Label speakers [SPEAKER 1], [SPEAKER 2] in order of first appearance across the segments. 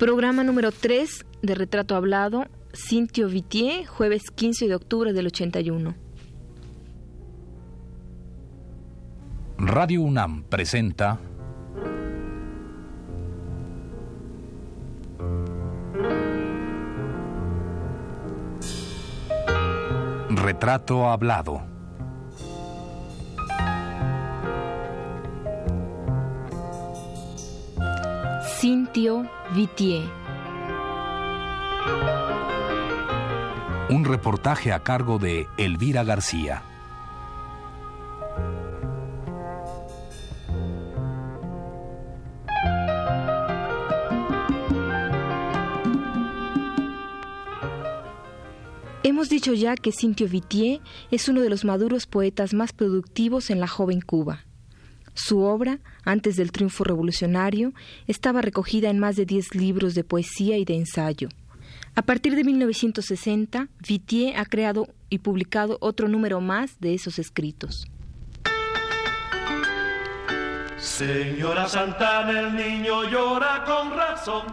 [SPEAKER 1] Programa número 3 de Retrato Hablado, Cintio Vitier, jueves 15 de octubre del 81.
[SPEAKER 2] Radio UNAM presenta Retrato Hablado.
[SPEAKER 1] Cintio Vitier.
[SPEAKER 2] Un reportaje a cargo de Elvira García.
[SPEAKER 1] Hemos dicho ya que Cintio Vitier es uno de los maduros poetas más productivos en la joven Cuba. Su obra, antes del triunfo revolucionario, estaba recogida en más de diez libros de poesía y de ensayo. A partir de 1960, Vitier ha creado y publicado otro número más de esos escritos.
[SPEAKER 3] Señora Santana, el niño llora con razón.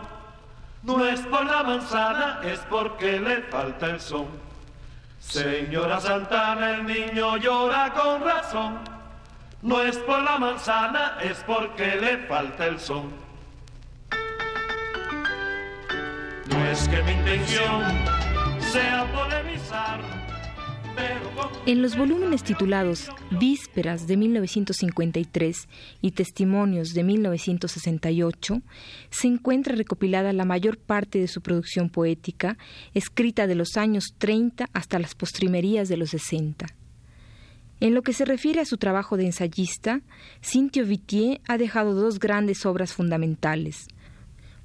[SPEAKER 3] No es por la manzana, es porque le falta el son. Señora Santana, el niño llora con razón. No es por la manzana, es porque le falta el son. No es que mi intención sea polemizar.
[SPEAKER 1] En los volúmenes titulados Vísperas de 1953 y Testimonios de 1968 se encuentra recopilada la mayor parte de su producción poética, escrita de los años 30 hasta las postrimerías de los 60. En lo que se refiere a su trabajo de ensayista, Cintio Vitier ha dejado dos grandes obras fundamentales.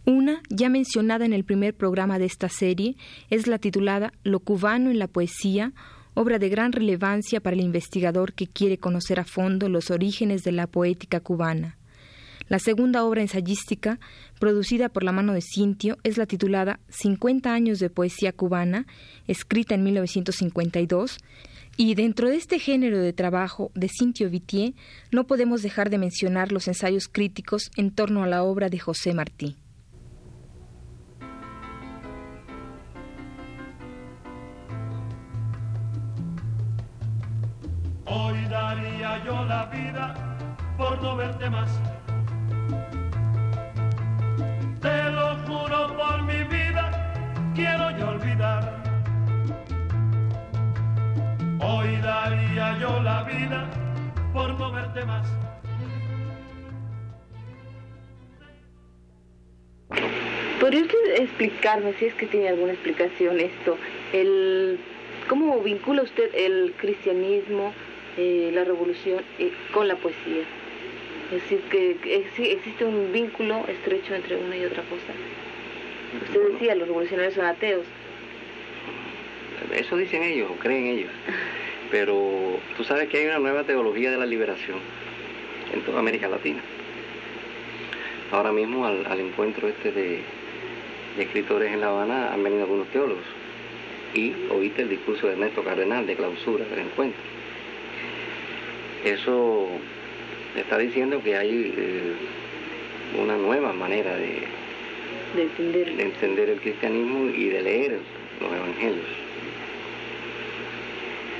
[SPEAKER 1] Una, ya mencionada en el primer programa de esta serie, es la titulada Lo cubano en la poesía, obra de gran relevancia para el investigador que quiere conocer a fondo los orígenes de la poética cubana. La segunda obra ensayística, producida por la mano de Cintio, es la titulada 50 años de poesía cubana, escrita en 1952, y dentro de este género de trabajo de Cintio Vitier no podemos dejar de mencionar los ensayos críticos en torno a la obra de José Martí.
[SPEAKER 3] Hoy daría yo la vida por no verte más. Te lo juro por mi vida, quiero yo olvidar Hoy daría yo la vida por no verte más.
[SPEAKER 4] ¿Podría usted explicarme, si es que tiene alguna explicación esto, el, cómo vincula usted el cristianismo, eh, la revolución eh, con la poesía? Es decir, que existe un vínculo estrecho entre una y otra cosa. Usted decía, los revolucionarios son ateos.
[SPEAKER 5] Eso dicen ellos, o creen ellos. Pero tú sabes que hay una nueva teología de la liberación en toda América Latina. Ahora mismo al, encuentro este de, escritores en La Habana han venido algunos teólogos y oíste el discurso de Ernesto Cardenal de clausura del encuentro. Eso está diciendo que hay eh, una nueva manera de,
[SPEAKER 4] entender.
[SPEAKER 5] de entender el cristianismo y de leer los evangelios.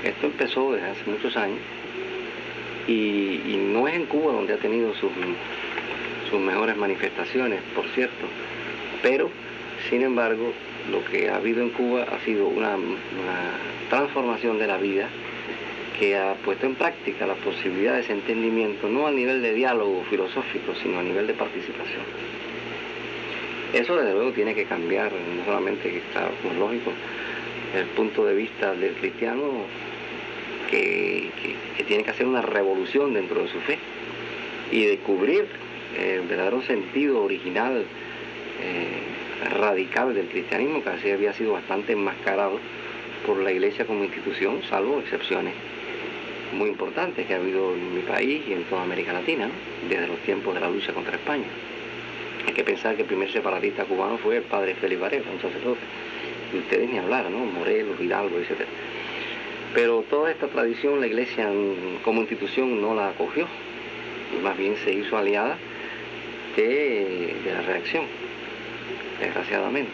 [SPEAKER 5] Esto empezó desde hace muchos años y, no es en Cuba donde ha tenido sus, sus mejores manifestaciones, por cierto, pero sin embargo lo que ha habido en Cuba ha sido una, transformación de la vida que ha puesto en práctica la posibilidad de ese entendimiento, no a nivel de diálogo filosófico, sino a nivel de participación. Eso desde luego tiene que cambiar, no solamente que está como lógico, el punto de vista del cristiano que, tiene que hacer una revolución dentro de su fe y descubrir eh, el verdadero sentido original, eh, radical del cristianismo, que así había sido bastante enmascarado por la iglesia como institución, salvo excepciones muy importantes que ha habido en mi país y en toda América Latina, desde los tiempos de la lucha contra España. Hay que pensar que el primer separatista cubano fue el padre Félix Varela, un sacerdote. Y ustedes ni hablar, ¿no? Morelos, Hidalgo, etc. Pero toda esta tradición la iglesia como institución no la acogió, más bien se hizo aliada de, la reacción. desgraciadamente.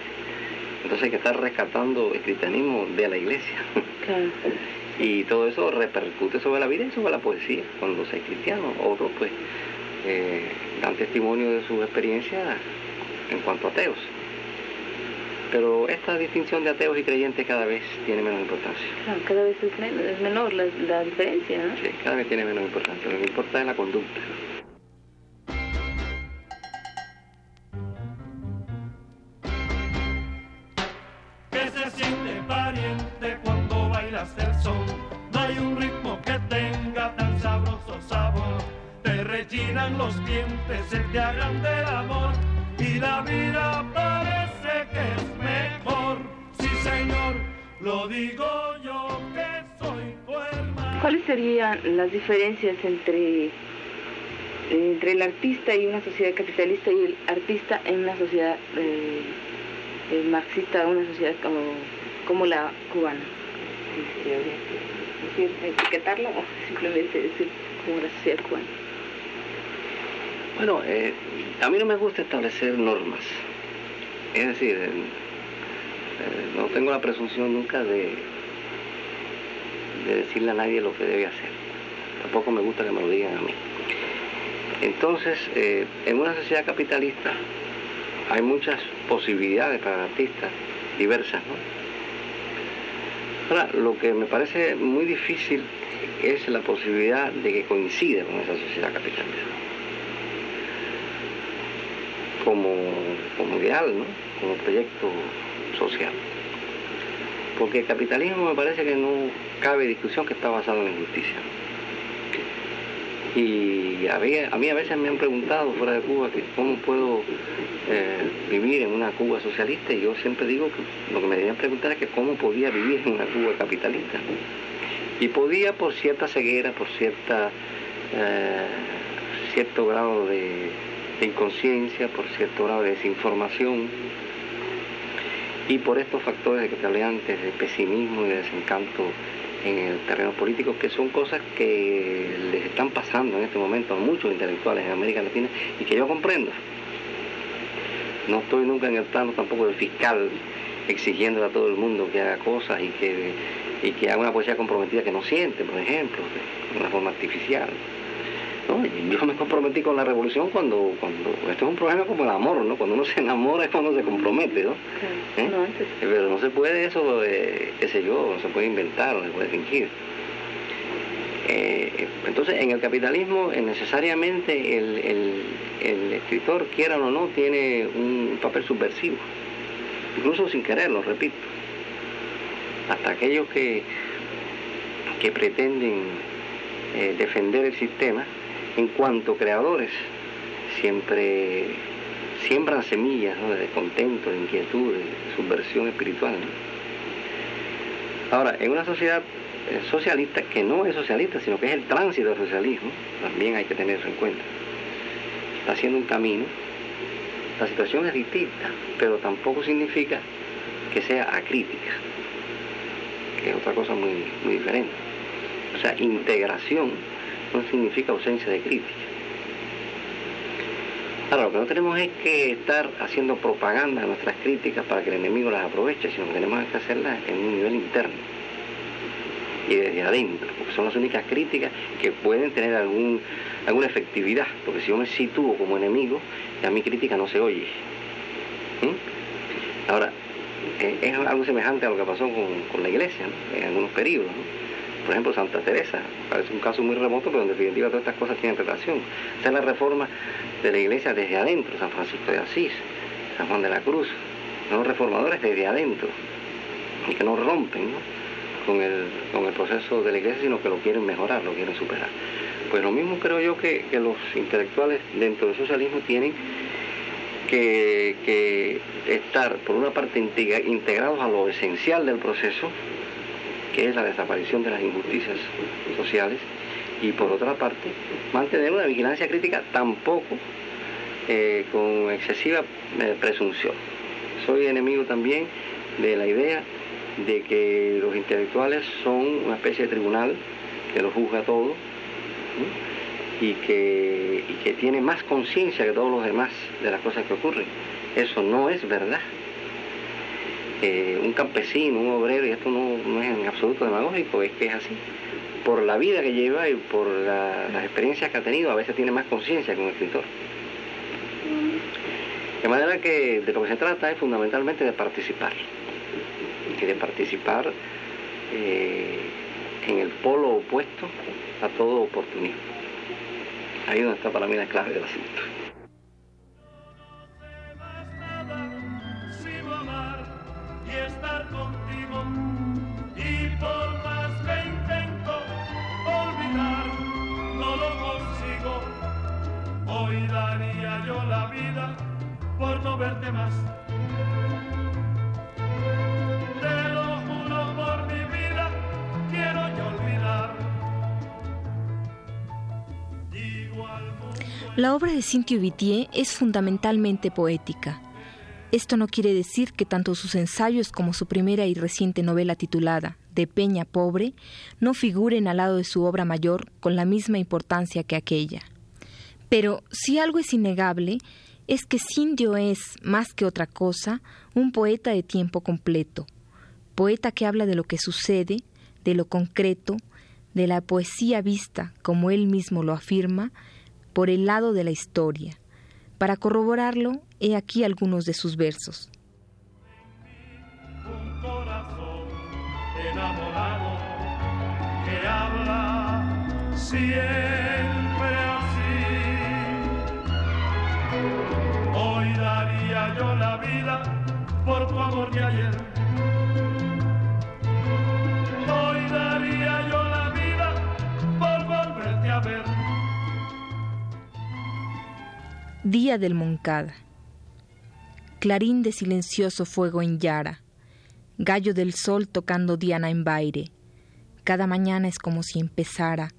[SPEAKER 5] Entonces hay que estar rescatando el cristianismo de la iglesia. y todo eso repercute sobre la vida y sobre la poesía, cuando se es cristiano. Otros pues eh, dan testimonio de su experiencia en cuanto a ateos. Pero esta distinción de ateos y creyentes cada vez tiene menos importancia.
[SPEAKER 4] cada vez es, menor la, la diferencia, ¿no?
[SPEAKER 5] Sí, cada vez tiene menos importancia. Lo que importa es la conducta.
[SPEAKER 3] los dientes, se te hagan del amor y la vida parece lo digo yo que soy tu hermano.
[SPEAKER 4] ¿Cuáles serían las diferencias entre entre el artista y una sociedad capitalista y el artista en una sociedad eh, marxista, una sociedad como, como la cubana? ¿Etiquetarla o simplemente decir como la sociedad cubana?
[SPEAKER 5] Bueno, eh, a mí no me gusta establecer normas. Es decir, no tengo la presunción nunca de, de decirle a nadie lo que debe hacer. Tampoco me gusta que me lo digan a mí. Entonces, eh, en una sociedad capitalista hay muchas posibilidades para artistas diversas. ¿no? Ahora, lo que me parece muy difícil es la posibilidad de que coincida con esa sociedad capitalista como, como ideal, ¿no? como proyecto social. Porque el capitalismo me parece que no cabe discusión que está basado en la injusticia. Y a mí, a veces me han preguntado fuera de Cuba que cómo puedo eh, vivir en una Cuba socialista y yo siempre digo que lo que me deberían preguntar es que cómo podía vivir en una Cuba capitalista. Y podía por cierta ceguera, por cierta eh, cierto grado de, de inconsciencia, por cierto grado de desinformación y por estos factores que te hablé antes de pesimismo y de desencanto en el terreno político, que son cosas que les están pasando en este momento a muchos intelectuales en América Latina y que yo comprendo. No estoy nunca en el plano tampoco del fiscal exigiéndole a todo el mundo que haga cosas y que, y que haga una poesía comprometida que no siente, por ejemplo, de una forma artificial. Yo me comprometí con la revolución cuando, cuando, esto es un problema como el amor, ¿no? Cuando uno se enamora es cuando se compromete, ¿no? ¿Eh? Pero no se puede eso, eh, qué sé yo, no se puede inventar, no se puede fingir. Eh, entonces, en el capitalismo, necesariamente el, el, escritor, quiera o no, tiene un papel subversivo, incluso sin quererlo, repito. Hasta aquellos que, que pretenden defender el sistema, en cuanto creadores, siempre siembran semillas de descontento, de inquietud, de subversión espiritual. Ahora, en una sociedad eh, socialista, que no es socialista, sino que es el tránsito del socialismo, también hay que tener eso en cuenta. Está haciendo un camino, la situación es distinta, pero tampoco significa que sea acrítica, que es otra cosa muy, muy diferente. O sea, integración no significa ausencia de crítica. Ahora, lo que no tenemos es que estar haciendo propaganda de nuestras críticas para que el enemigo las aproveche, sino que tenemos que hacerlas en un nivel interno y desde adentro, porque son las únicas críticas que pueden tener algún, alguna efectividad, porque si yo me sitúo como enemigo, ya mi crítica no se oye. ¿Mm? Ahora, eh, es algo semejante a lo que pasó con, la iglesia en algunos periodos por ejemplo Santa Teresa, parece un caso muy remoto, pero en definitiva todas estas cosas tienen relación. Esta es la reforma de la iglesia desde adentro, San Francisco de Asís, San Juan de la Cruz, los reformadores desde adentro, y que no rompen Con, el, con el proceso de la iglesia, sino que lo quieren mejorar, lo quieren superar. Pues lo mismo creo yo que, los intelectuales dentro del socialismo tienen que, que, estar, por una parte, integrados a lo esencial del proceso, que es la desaparición de las injusticias sociales, y por otra parte, mantener una vigilancia crítica tampoco eh, con excesiva eh, presunción. Soy enemigo también de la idea de que los intelectuales son una especie de tribunal que lo juzga todo y, que, y que tiene más conciencia que todos los demás de las cosas que ocurren Eso no es verdad. Eh, un campesino, un obrero, y esto no, es en absoluto demagógico, es que es así. Por la vida que lleva y por las experiencias que ha tenido, a veces tiene más conciencia que un escritor. De manera que de lo que se trata es fundamentalmente de participar. Y de participar eh, en el polo opuesto a todo oportunismo. Ahí es donde está para mí la clave del asunto.
[SPEAKER 3] La
[SPEAKER 1] obra de Cintio Vitier es fundamentalmente poética. Esto no quiere decir que tanto sus ensayos como su primera y reciente novela titulada De Peña Pobre no figuren al lado de su obra mayor con la misma importancia que aquella. Pero si algo es innegable, es que Cindio es, más que otra cosa, un poeta de tiempo completo, poeta que habla de lo que sucede, de lo concreto, de la poesía vista, como él mismo lo afirma, por el lado de la historia. Para corroborarlo, he aquí algunos de sus versos.
[SPEAKER 3] Un corazón enamorado que habla siempre Hoy daría yo la vida por tu amor de ayer. Hoy daría
[SPEAKER 1] Día del Moncada. Clarín de silencioso fuego en Yara. Gallo del sol tocando Diana en baile. Cada mañana es como si empezara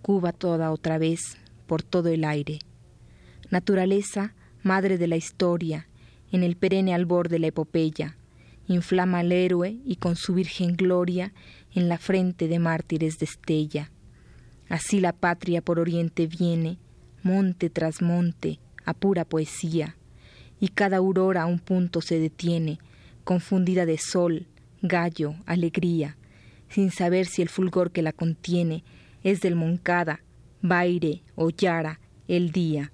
[SPEAKER 1] Cuba toda otra vez por todo el aire. Naturaleza madre de la historia, en el perenne albor de la epopeya, inflama al héroe y con su virgen gloria en la frente de mártires destella. Así la patria por oriente viene, monte tras monte, a pura poesía, y cada aurora a un punto se detiene, confundida de sol, gallo, alegría, sin saber si el fulgor que la contiene es del Moncada, Baire o Yara, el día.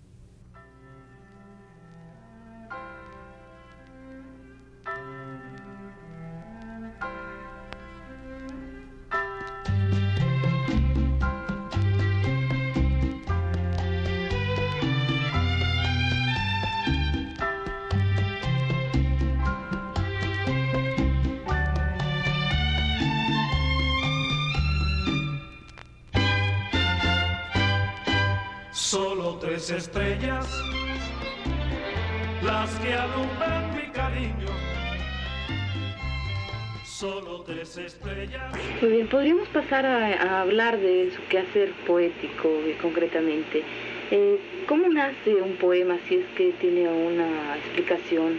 [SPEAKER 3] Estrellas, las que alumbran mi cariño. Solo tres estrellas.
[SPEAKER 4] Muy bien, podríamos pasar a, hablar de su quehacer poético eh, concretamente. Eh, ¿Cómo nace un poema si es que tiene una explicación?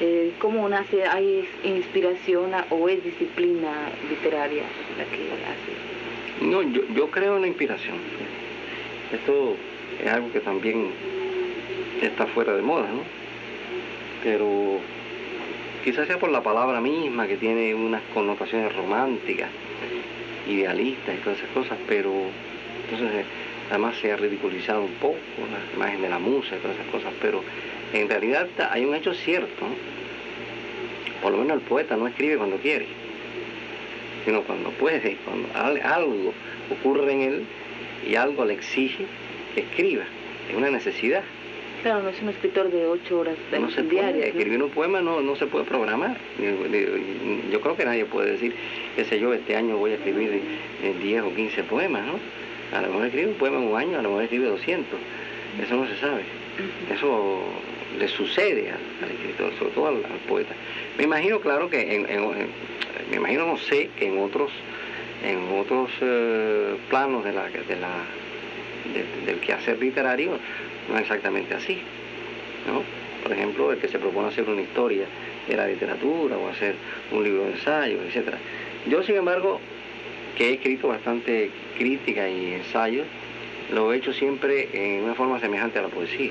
[SPEAKER 4] Eh, ¿Cómo nace? ¿Hay inspiración o es disciplina literaria la que hace?
[SPEAKER 5] No, yo, yo creo en la inspiración. Esto es algo que también está fuera de moda, ¿no? Pero quizás sea por la palabra misma que tiene unas connotaciones románticas, idealistas y todas esas cosas, pero entonces eh, además se ha ridiculizado un poco la imagen de la musa y todas esas cosas, pero en realidad hay un hecho cierto, por lo menos el poeta no escribe cuando quiere, sino cuando puede, cuando algo ocurre en él y algo le exige escriba, es una necesidad.
[SPEAKER 4] Claro, no es un escritor de ocho horas
[SPEAKER 5] no se diarias. Escribir un poema no, no se puede programar. Yo creo que nadie puede decir, qué sé yo, este año voy a escribir 10 o 15 poemas, ¿no? A lo mejor escribe un poema en un año, a lo mejor escribe 200. Eso no se sabe. Eso le sucede al, escritor, sobre todo al, poeta. Me imagino, claro, que en, me imagino, no sé, que en otros en otros eh, planos de la, de la del quehacer literario no es exactamente así. ¿no? Por ejemplo, el que se propone hacer una historia de la literatura o hacer un libro de ensayos, etc. Yo, sin embargo, que he escrito bastante crítica y ensayos, lo he hecho siempre en una forma semejante a la poesía.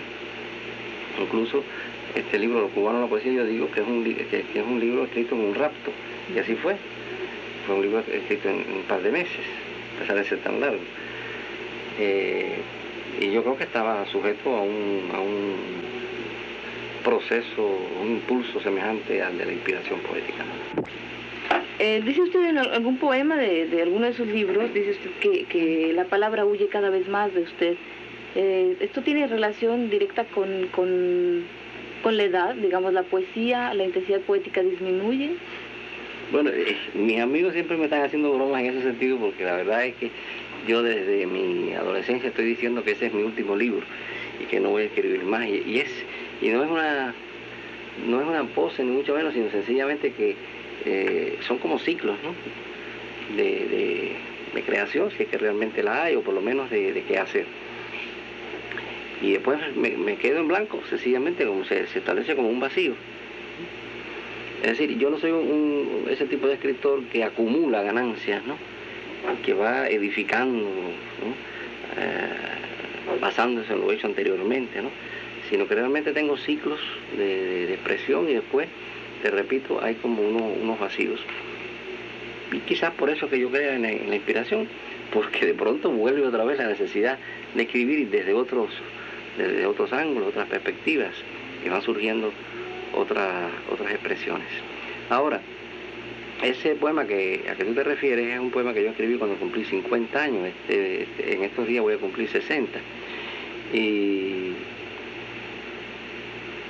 [SPEAKER 5] Incluso este libro, Los cubanos la poesía, yo digo que es un, que, es un libro escrito en un rapto, y así fue. Fue un libro escrito en, un par de meses, a pesar de ser tan largo. Eh, y yo creo que estaba sujeto a un, a un proceso, un impulso semejante al de la inspiración poética.
[SPEAKER 4] Eh, dice usted en algún poema de, de, alguno de sus libros, dice usted que, que, la palabra huye cada vez más de usted. Eh, ¿Esto tiene relación directa con, con, con, la edad? Digamos, la poesía, la intensidad poética disminuye.
[SPEAKER 5] Bueno, eh, mis amigos siempre me están haciendo bromas en ese sentido porque la verdad es que yo desde mi adolescencia estoy diciendo que ese es mi último libro y que no voy a escribir más. Y, es y no es una no es una pose ni mucho menos, sino sencillamente que eh, son como ciclos ¿no? de, de, creación, si es que realmente la hay, o por lo menos de, qué hacer. Y después me, quedo en blanco, sencillamente como se, se, establece como un vacío. Es decir, yo no soy un, ese tipo de escritor que acumula ganancias, ¿no? Que va edificando, eh, basándose en lo hecho anteriormente, ¿no? sino que realmente tengo ciclos de, expresión y después, te repito, hay como unos vacíos. Y quizás por eso que yo creo en, la inspiración, porque de pronto vuelve otra vez la necesidad de escribir desde otros, desde otros ángulos, otras perspectivas, y van surgiendo otras, otras expresiones. Ahora, ese poema que, a que tú te refieres es un poema que yo escribí cuando cumplí 50 años. Este, este, en estos días voy a cumplir 60. Y,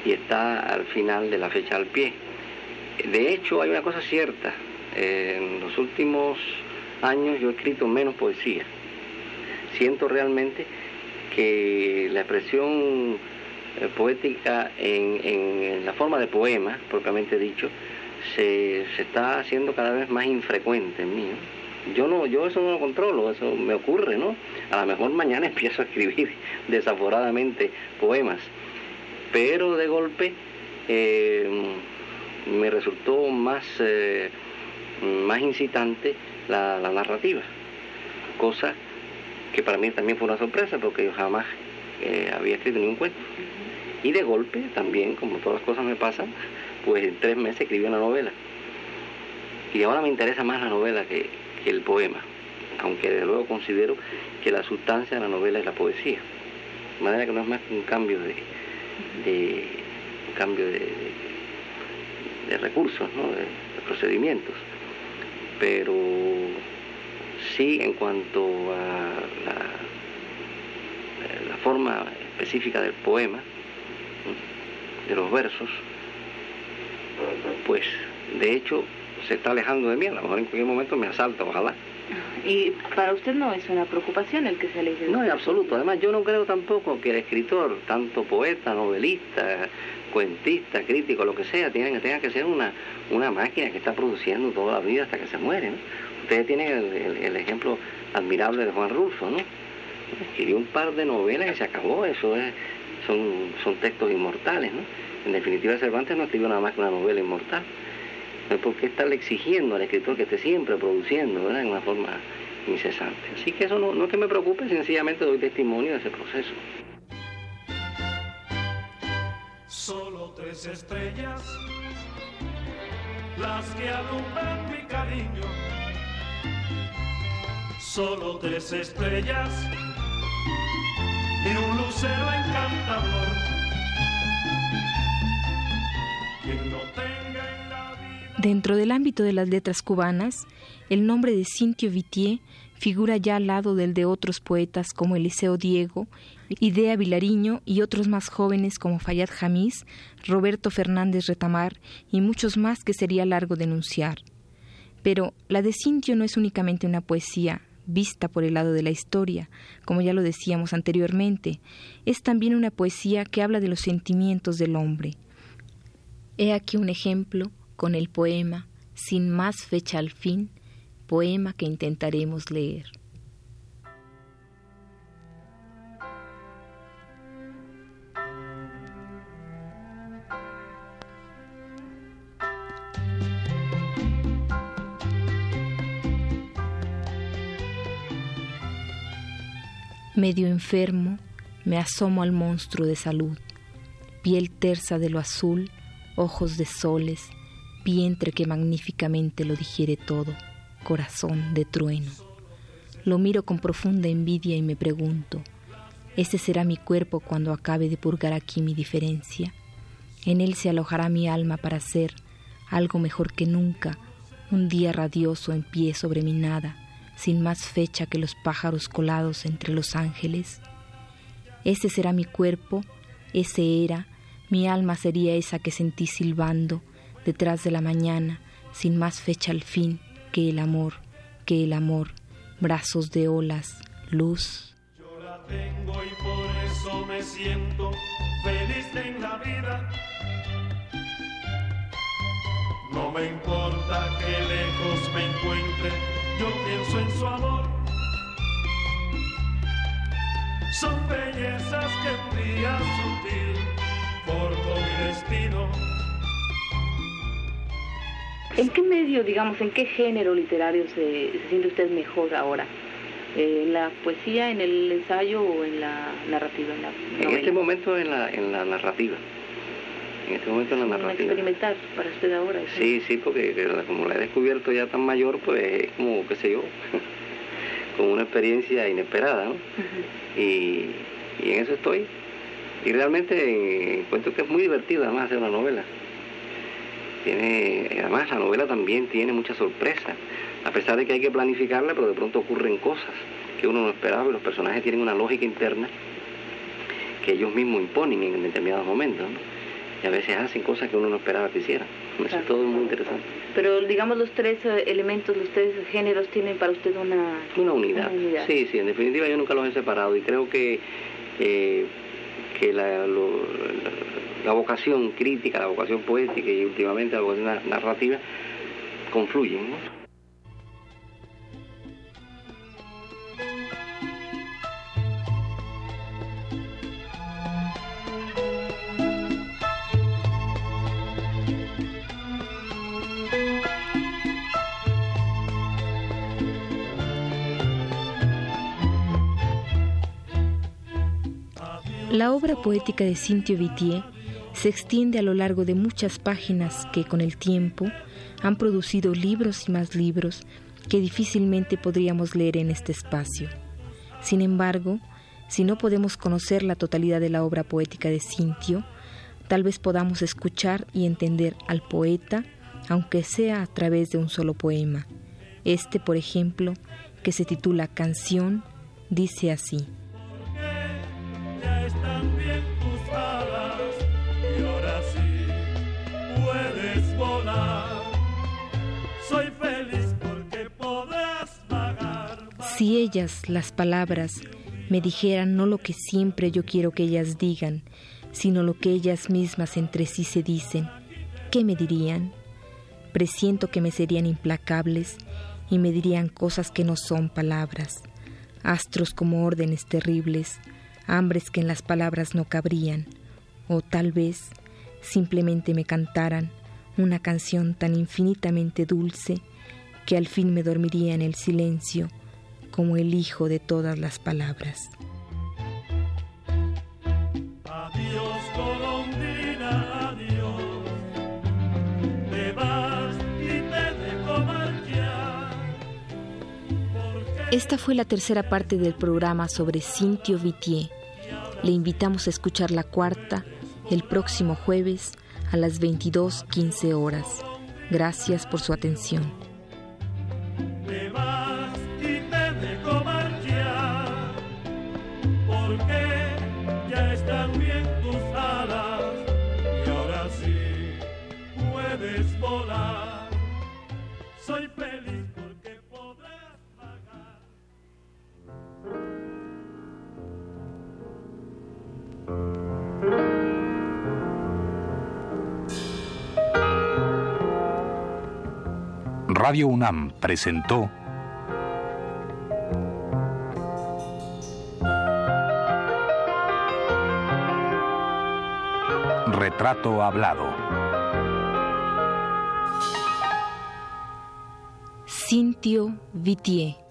[SPEAKER 5] y está al final de la fecha al pie. De hecho, hay una cosa cierta. En los últimos años yo he escrito menos poesía. Siento realmente que la expresión eh, poética en, en la forma de poema, propiamente dicho, se, se está haciendo cada vez más infrecuente en mí. Yo no, yo eso no lo controlo, eso me ocurre, ¿no? A lo mejor mañana empiezo a escribir desaforadamente poemas, pero de golpe eh, me resultó más, eh, más incitante la, narrativa, cosa que para mí también fue una sorpresa porque yo jamás eh, había escrito ni un cuento. Y de golpe también, como todas las cosas me pasan, pues en tres meses escribí una novela. Y ahora me interesa más la novela que, el poema, aunque de luego considero que la sustancia de la novela es la poesía. De manera que no es más que un cambio de, de un cambio de, de, recursos, ¿no? de, procedimientos. Pero sí en cuanto a la, la forma específica del poema, de los versos, pues de hecho se está alejando de mí, a lo mejor en cualquier momento me asalta, ojalá.
[SPEAKER 4] ¿Y para usted no es una preocupación el que se aleje?
[SPEAKER 5] No, en absoluto. Además, yo no creo tampoco que el escritor, tanto poeta, novelista, cuentista, crítico, lo que sea, tenga que ser una, una máquina que está produciendo toda la vida hasta que se muere. ¿no? Ustedes tienen el, ejemplo admirable de Juan Rulfo, ¿no? Escribió un par de novelas y se acabó, eso es, son, son textos inmortales, ¿no? En definitiva, Cervantes no escribió nada más que una novela inmortal. No hay por qué estarle exigiendo al escritor que esté siempre produciendo, ¿verdad? En una forma incesante. Así que eso no, no es que me preocupe, sencillamente doy testimonio de ese proceso.
[SPEAKER 3] Solo tres estrellas, las que alumbran mi cariño. Solo tres estrellas y un lucero encantador
[SPEAKER 1] Dentro del ámbito de las letras cubanas, el nombre de Cintio Vitier figura ya al lado del de otros poetas como Eliseo Diego, Idea Vilariño y otros más jóvenes como Fayad Jamís, Roberto Fernández Retamar y muchos más que sería largo denunciar. Pero la de Cintio no es únicamente una poesía vista por el lado de la historia, como ya lo decíamos anteriormente, es también una poesía que habla de los sentimientos del hombre. He aquí un ejemplo con el poema Sin más fecha al fin, poema que intentaremos leer. Medio enfermo, me asomo al monstruo de salud. piel tersa de lo azul, ojos de soles, vientre que magníficamente lo digiere todo, corazón de trueno. Lo miro con profunda envidia y me pregunto, ¿ese será mi cuerpo cuando acabe de purgar aquí mi diferencia? En él se alojará mi alma para ser algo mejor que nunca, un día radioso en pie sobre mi nada, sin más fecha que los pájaros colados entre los ángeles. Ese será mi cuerpo, ese era, mi alma sería esa que sentí silbando detrás de la mañana, sin más fecha al fin que el amor, que el amor, brazos de olas, luz.
[SPEAKER 3] Yo la tengo y por eso me siento feliz en la vida. No me importa que lejos me encuentre, yo pienso en su amor. Son bellezas que un día sutil forjó mi destino.
[SPEAKER 4] ¿En qué medio, digamos, en qué género literario se, se siente usted mejor ahora? Eh, ¿En la poesía, en el ensayo o en la narrativa? En, la
[SPEAKER 5] en este momento en la, en la narrativa. En este momento en la narrativa.
[SPEAKER 4] experimentar para usted ahora.
[SPEAKER 5] Sí, sí, porque como la he descubierto ya tan mayor, pues es como, qué sé yo, como una experiencia inesperada, ¿no? y, y en eso estoy. Y realmente encuentro que es muy divertido además hacer una novela tiene, además la novela también tiene mucha sorpresa, a pesar de que hay que planificarla, pero de pronto ocurren cosas que uno no esperaba y los personajes tienen una lógica interna que ellos mismos imponen en determinados momentos, y a veces hacen cosas que uno no esperaba que hicieran. Eso es todo muy interesante.
[SPEAKER 4] Pero digamos los tres eh, elementos, los tres géneros tienen para usted una,
[SPEAKER 5] una, unidad. Sí, sí, en definitiva yo nunca los he separado y creo que, que la, la vocación crítica, la vocación poética y últimamente la vocación narrativa confluyen.
[SPEAKER 1] La obra poética de Cintio Vitier se extiende a lo largo de muchas páginas que con el tiempo han producido libros y más libros que difícilmente podríamos leer en este espacio. Sin embargo, si no podemos conocer la totalidad de la obra poética de Cintio, tal vez podamos escuchar y entender al poeta, aunque sea a través de un solo poema. Este, por ejemplo, que se titula Canción, dice así. Si ellas, las palabras, me dijeran no lo que siempre yo quiero que ellas digan, sino lo que ellas mismas entre sí se dicen, ¿qué me dirían? Presiento que me serían implacables y me dirían cosas que no son palabras, astros como órdenes terribles, hambres que en las palabras no cabrían, o tal vez simplemente me cantaran una canción tan infinitamente dulce que al fin me dormiría en el silencio como el hijo de todas las palabras.
[SPEAKER 3] Adiós, Colombina, adiós. Te vas y te dejo marchar.
[SPEAKER 1] Esta fue la tercera parte del programa sobre Cintio Vitier. Le invitamos a escuchar la cuarta el próximo jueves a las 22.15 horas. Gracias por su atención.
[SPEAKER 2] Radio UNAM presentó Retrato Hablado.
[SPEAKER 1] Cintio Vitier.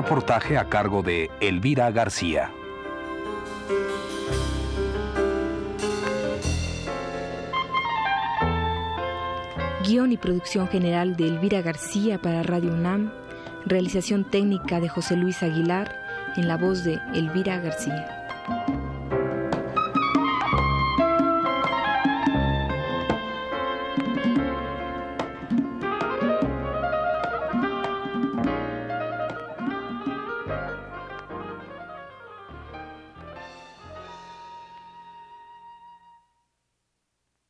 [SPEAKER 2] Reportaje a cargo de Elvira García.
[SPEAKER 1] Guión y producción general de Elvira García para Radio UNAM. Realización técnica de José Luis Aguilar en la voz de Elvira García.